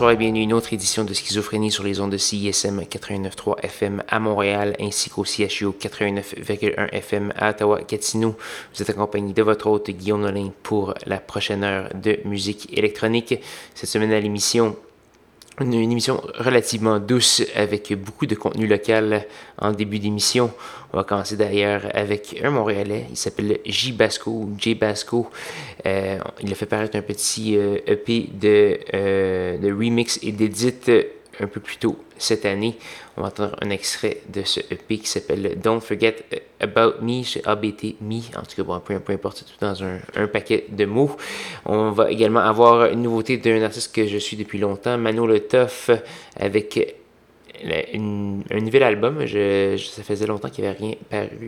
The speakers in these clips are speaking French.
Bonsoir et bienvenue à une autre édition de Schizophrénie sur les ondes de CISM 89.3 FM à Montréal ainsi qu'au CHU 89.1 FM à Ottawa-Gatineau. Vous êtes accompagné de votre hôte Guillaume Nolin pour la prochaine heure de musique électronique. Cette semaine à l'émission, une, émission relativement douce avec beaucoup de contenu local en début d'émission. On va commencer d'ailleurs avec un Montréalais, il s'appelle J Basco, J Basco. Euh, il a fait paraître un petit EP euh, e de, euh, de remix et d'édit un peu plus tôt cette année. On va entendre un extrait de ce EP qui s'appelle Don't Forget About Me, chez ABT Me, en tout cas, bon, peu, peu importe, tout dans un, un, paquet de mots. On va également avoir une nouveauté d'un artiste que je suis depuis longtemps, Mano Le Toff, avec un nouvel album. Je, ça faisait longtemps qu'il avait rien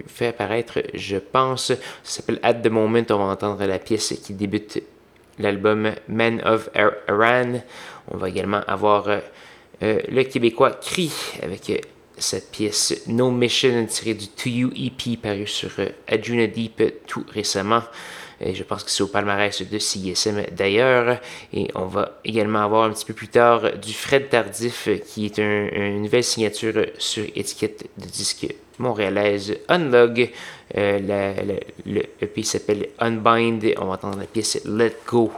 fait apparaître, je pense. Ça s'appelle At the Moment. On va entendre la pièce qui débute l'album Man of Iran. On va également avoir euh, le Québécois Cri avec euh, cette pièce No Mission tirée du To You EP paru sur euh, Adjuna Deep tout récemment. Je pense que c'est au palmarès de CISM d'ailleurs. Et on va également avoir un petit peu plus tard du Fred Tardif, qui est une nouvelle signature sur étiquette de disque montréalaise Unlog. le EP s'appelle Unbind. On va entendre la pièce Let Go.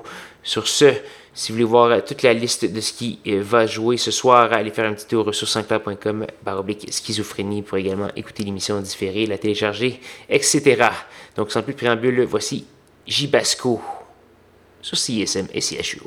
Sur ce, si vous voulez voir euh, toute la liste de ce qui euh, va jouer ce soir, allez faire un petit tour sur sanscloud.com baroblique schizophrénie pour également écouter l'émission différée, la télécharger, etc. Donc sans plus de préambule, voici Jibasco sur CSM et CHU.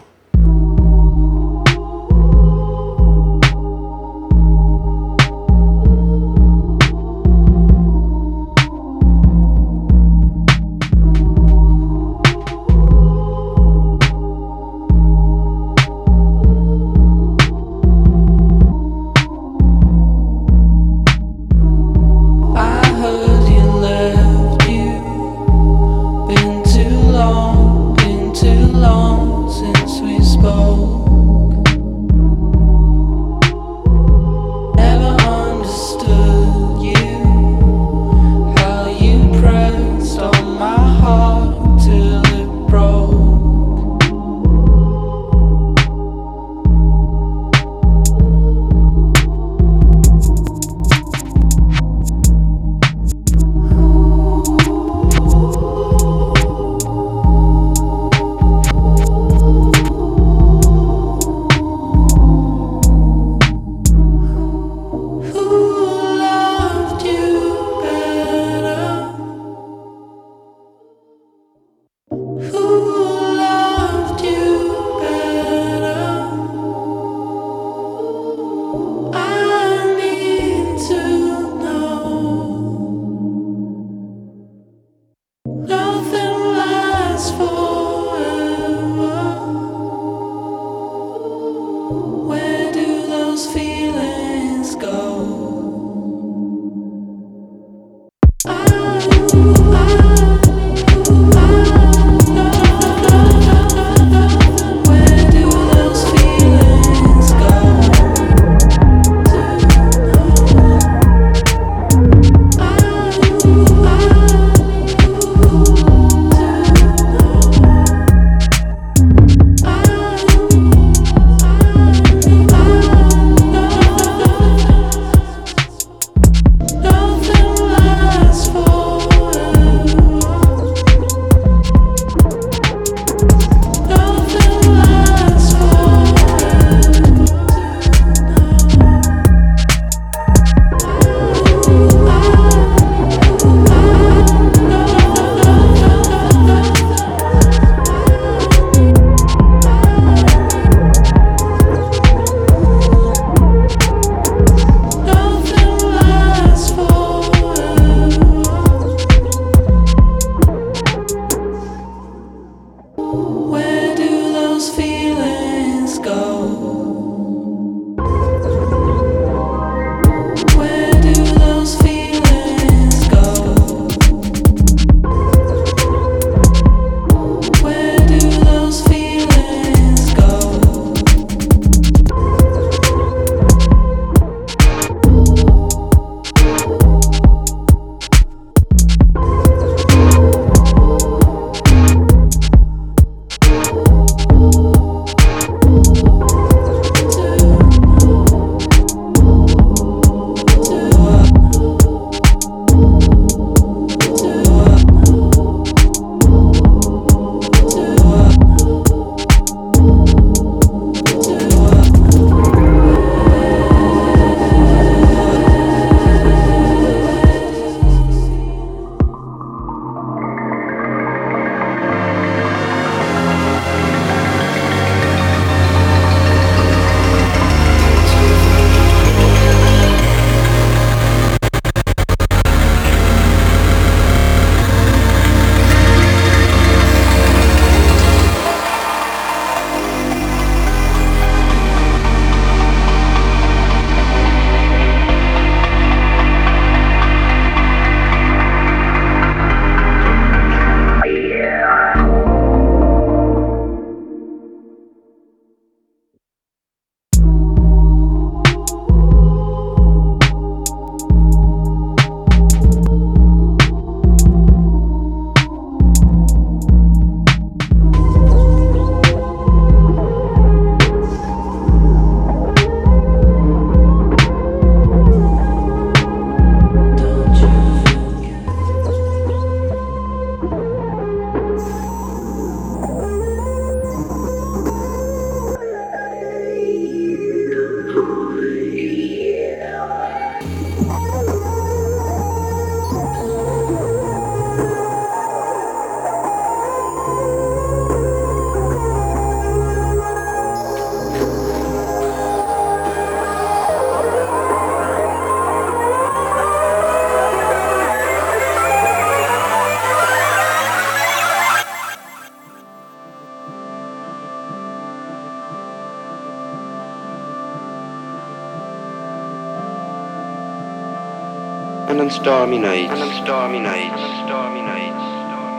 dominates. And it dominates.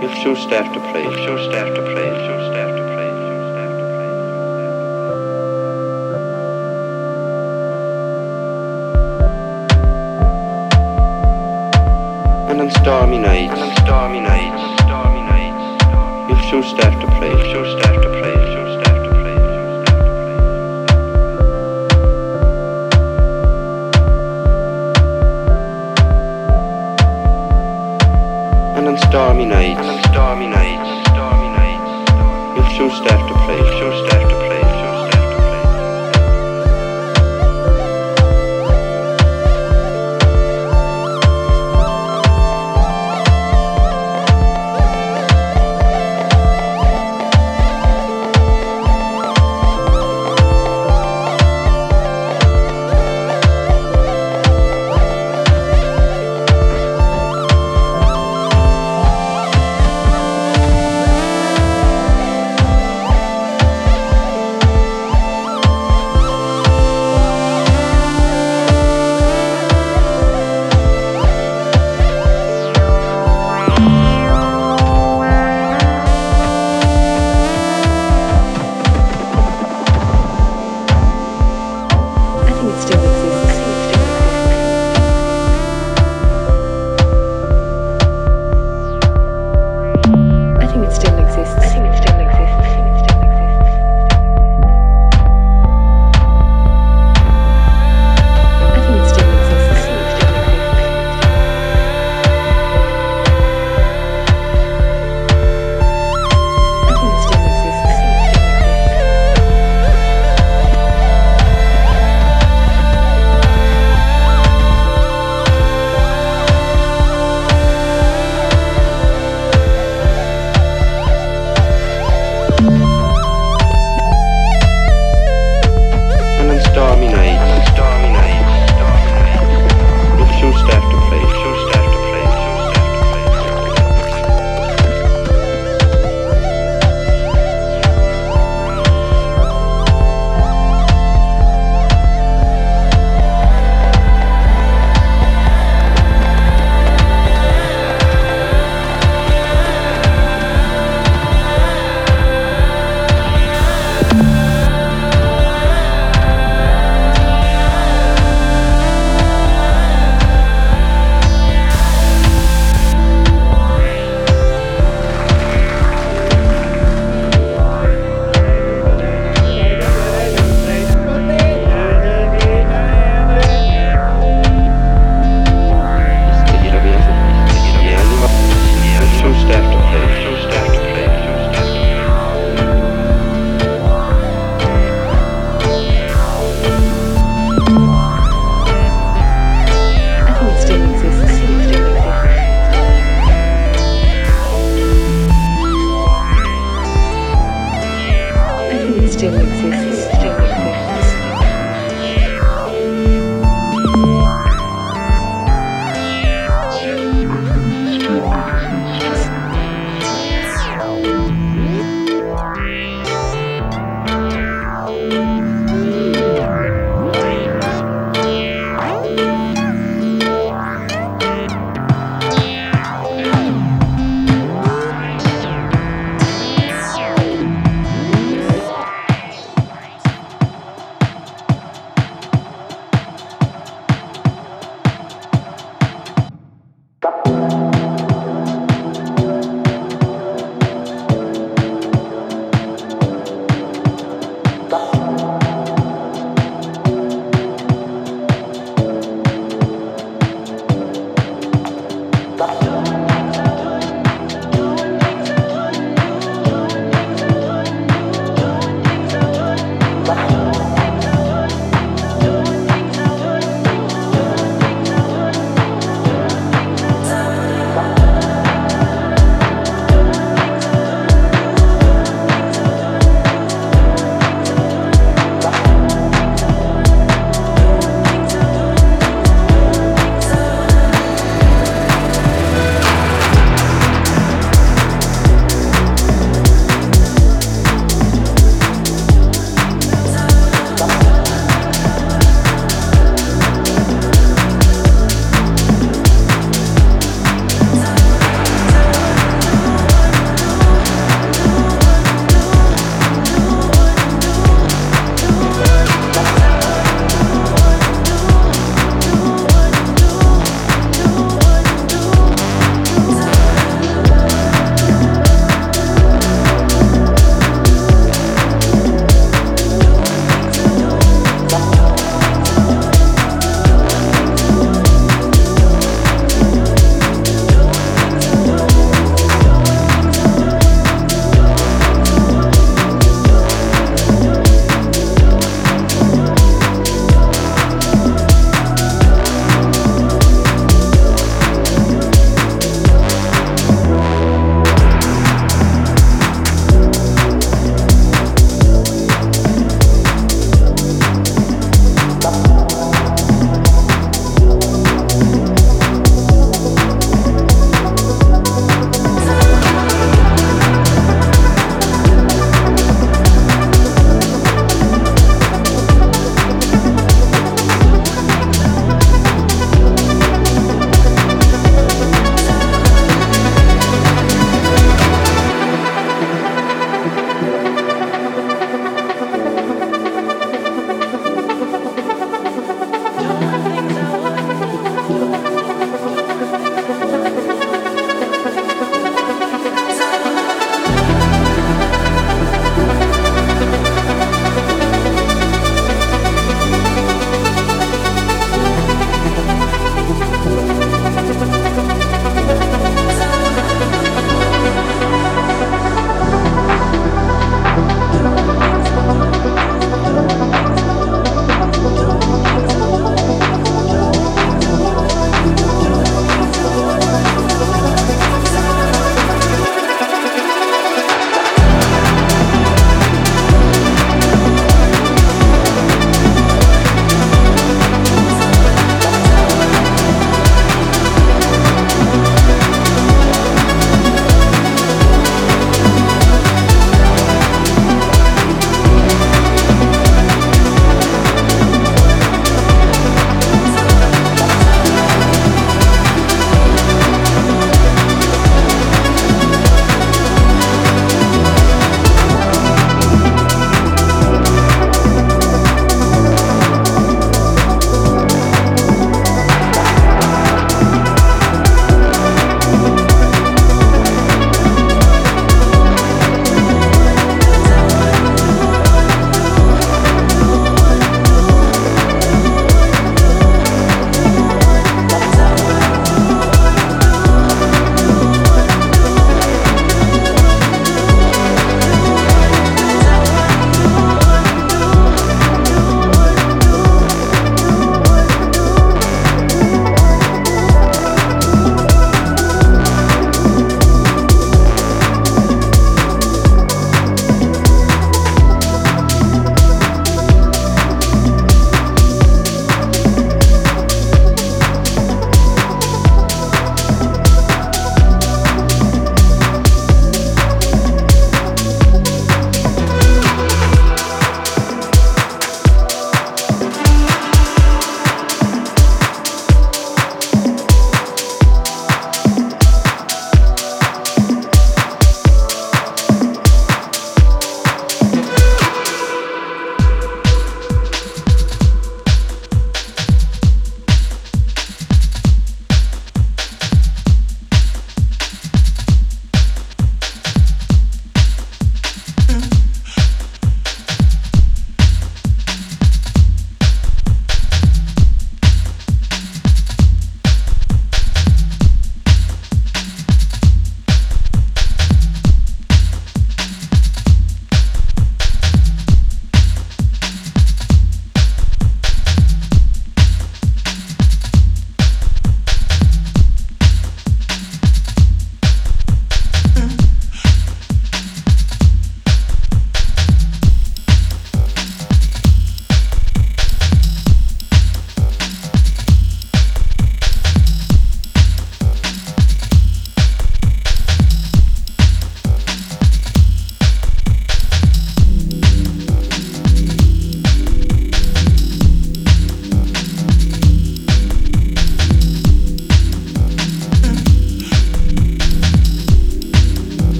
You have two staff to play. You have two staff to play. You have two staff to play. Stormy nights, stormy nights, stormy nights. You've two staff to play, you've two staff.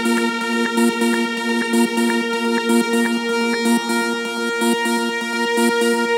Thank you.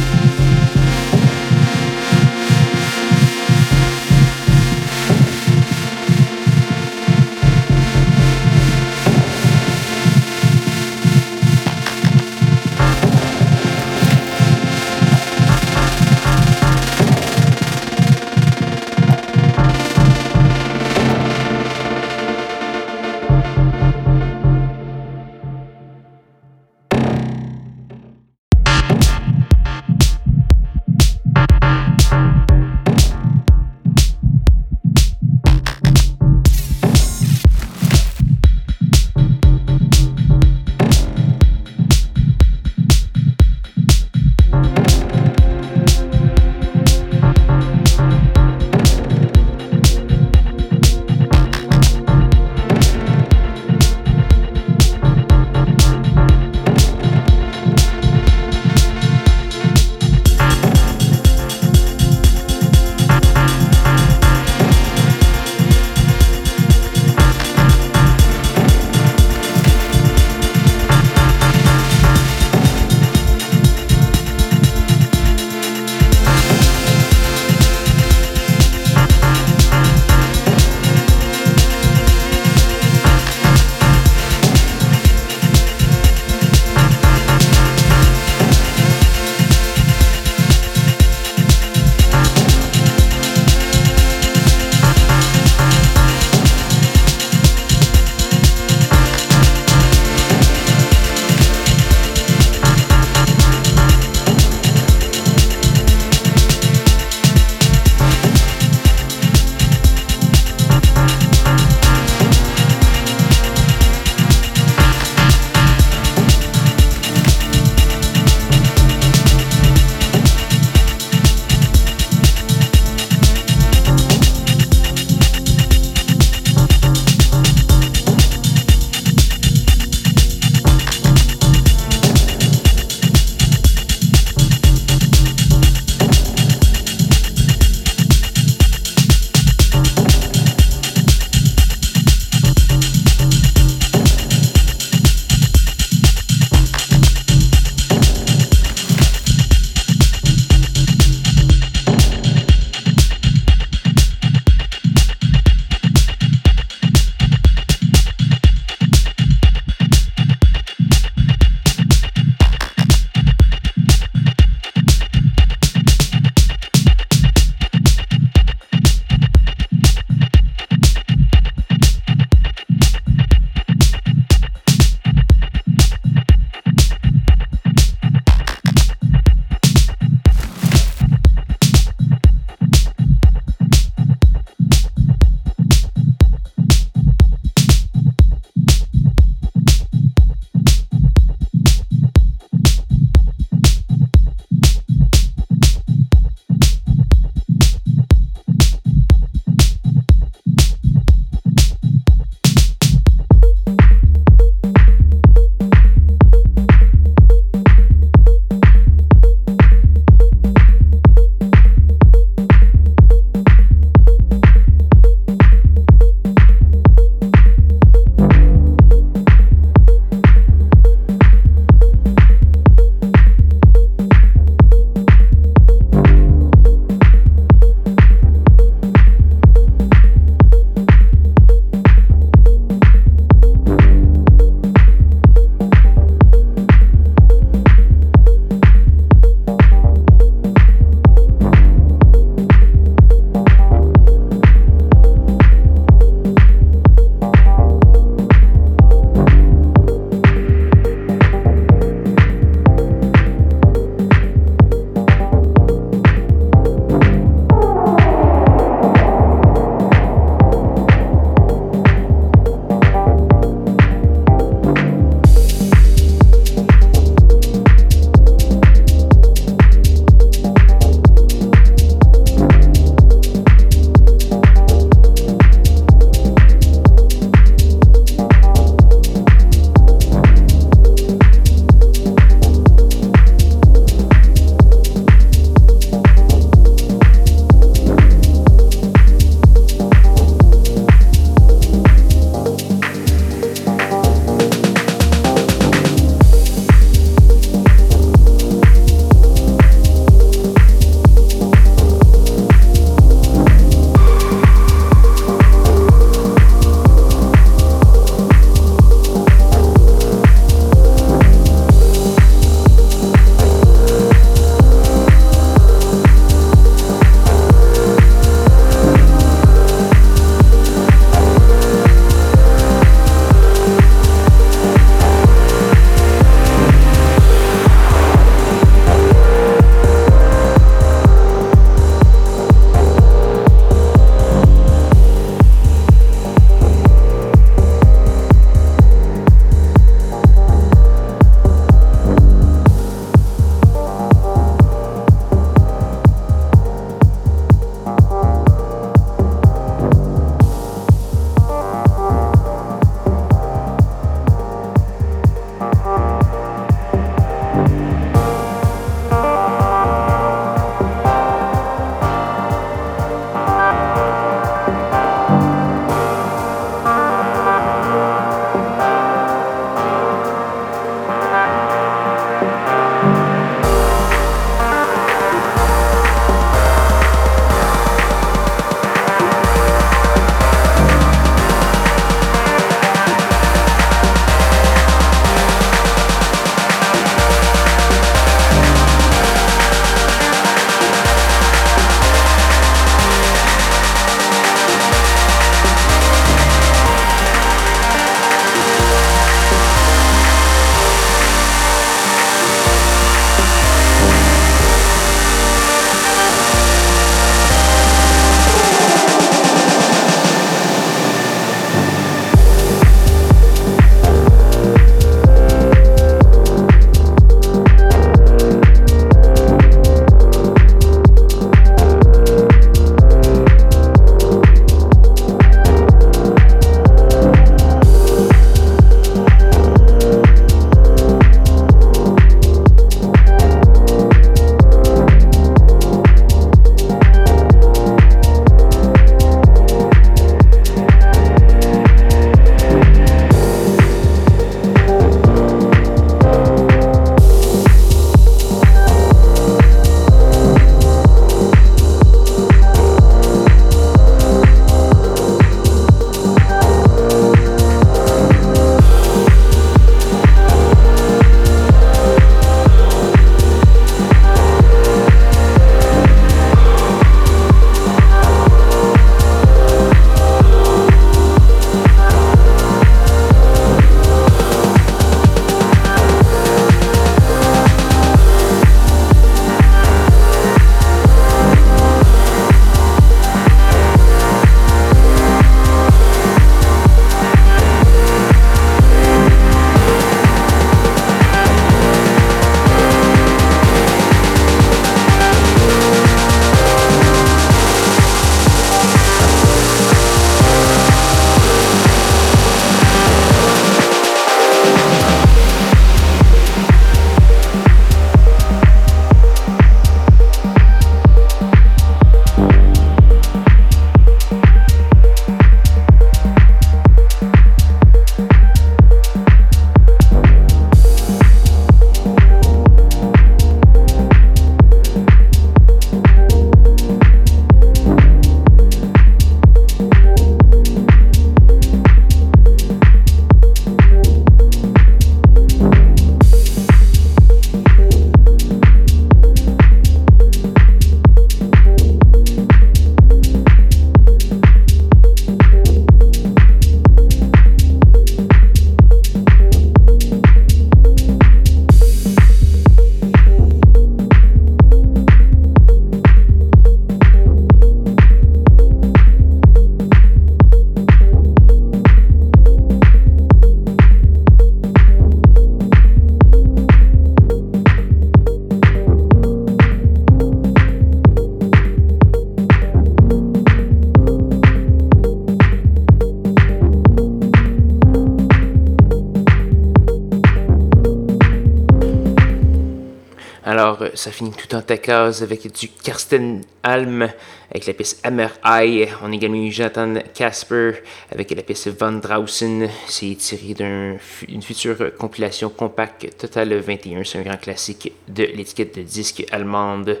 Ça finit tout en ta case avec du Karsten Alm avec la pièce Hammer Eye. On a également eu Jonathan Casper avec la pièce Van Drausen. C'est tiré d'une future compilation compacte Total 21. C'est un grand classique de l'étiquette de disque allemande.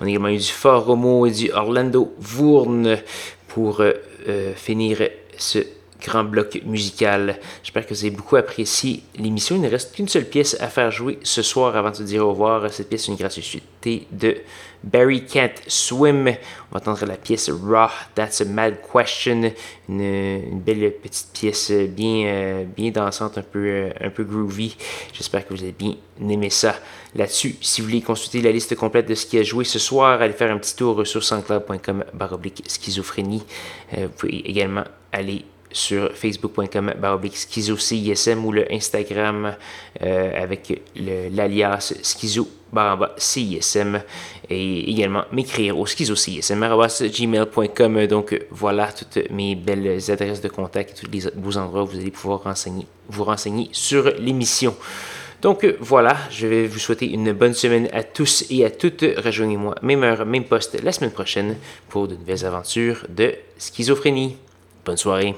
On a également eu du Fort Romo et du Orlando Wurn pour euh, euh, finir ce grand bloc musical. J'espère que vous avez beaucoup apprécié l'émission. Il ne reste qu'une seule pièce à faire jouer ce soir avant de se dire au revoir. Cette pièce est une gratuité de Barry Can't Swim. On va entendre la pièce Raw, That's a Mad Question. Une, belle petite pièce bien, euh, bien dansante, un peu, euh, un peu groovy. J'espère que vous avez bien aimé ça. Là-dessus, si vous voulez consulter la liste complète de ce qui a joué ce soir, allez faire un petit tour sur sanscloud.com schizophrénie. Euh, vous pouvez également aller sur facebook.com baroblique schizo CISM ou le Instagram euh, avec l'alias schizo CISM et également m'écrire au schizo gmail.com donc voilà toutes mes belles adresses de contact et tous les beaux endroits où vous allez pouvoir vous renseigner sur l'émission. Donc voilà, je vais vous souhaiter une bonne semaine à tous et à toutes. Rejoignez-moi, même heure, même poste, la semaine prochaine pour de nouvelles aventures de schizophrénie. 本书而已。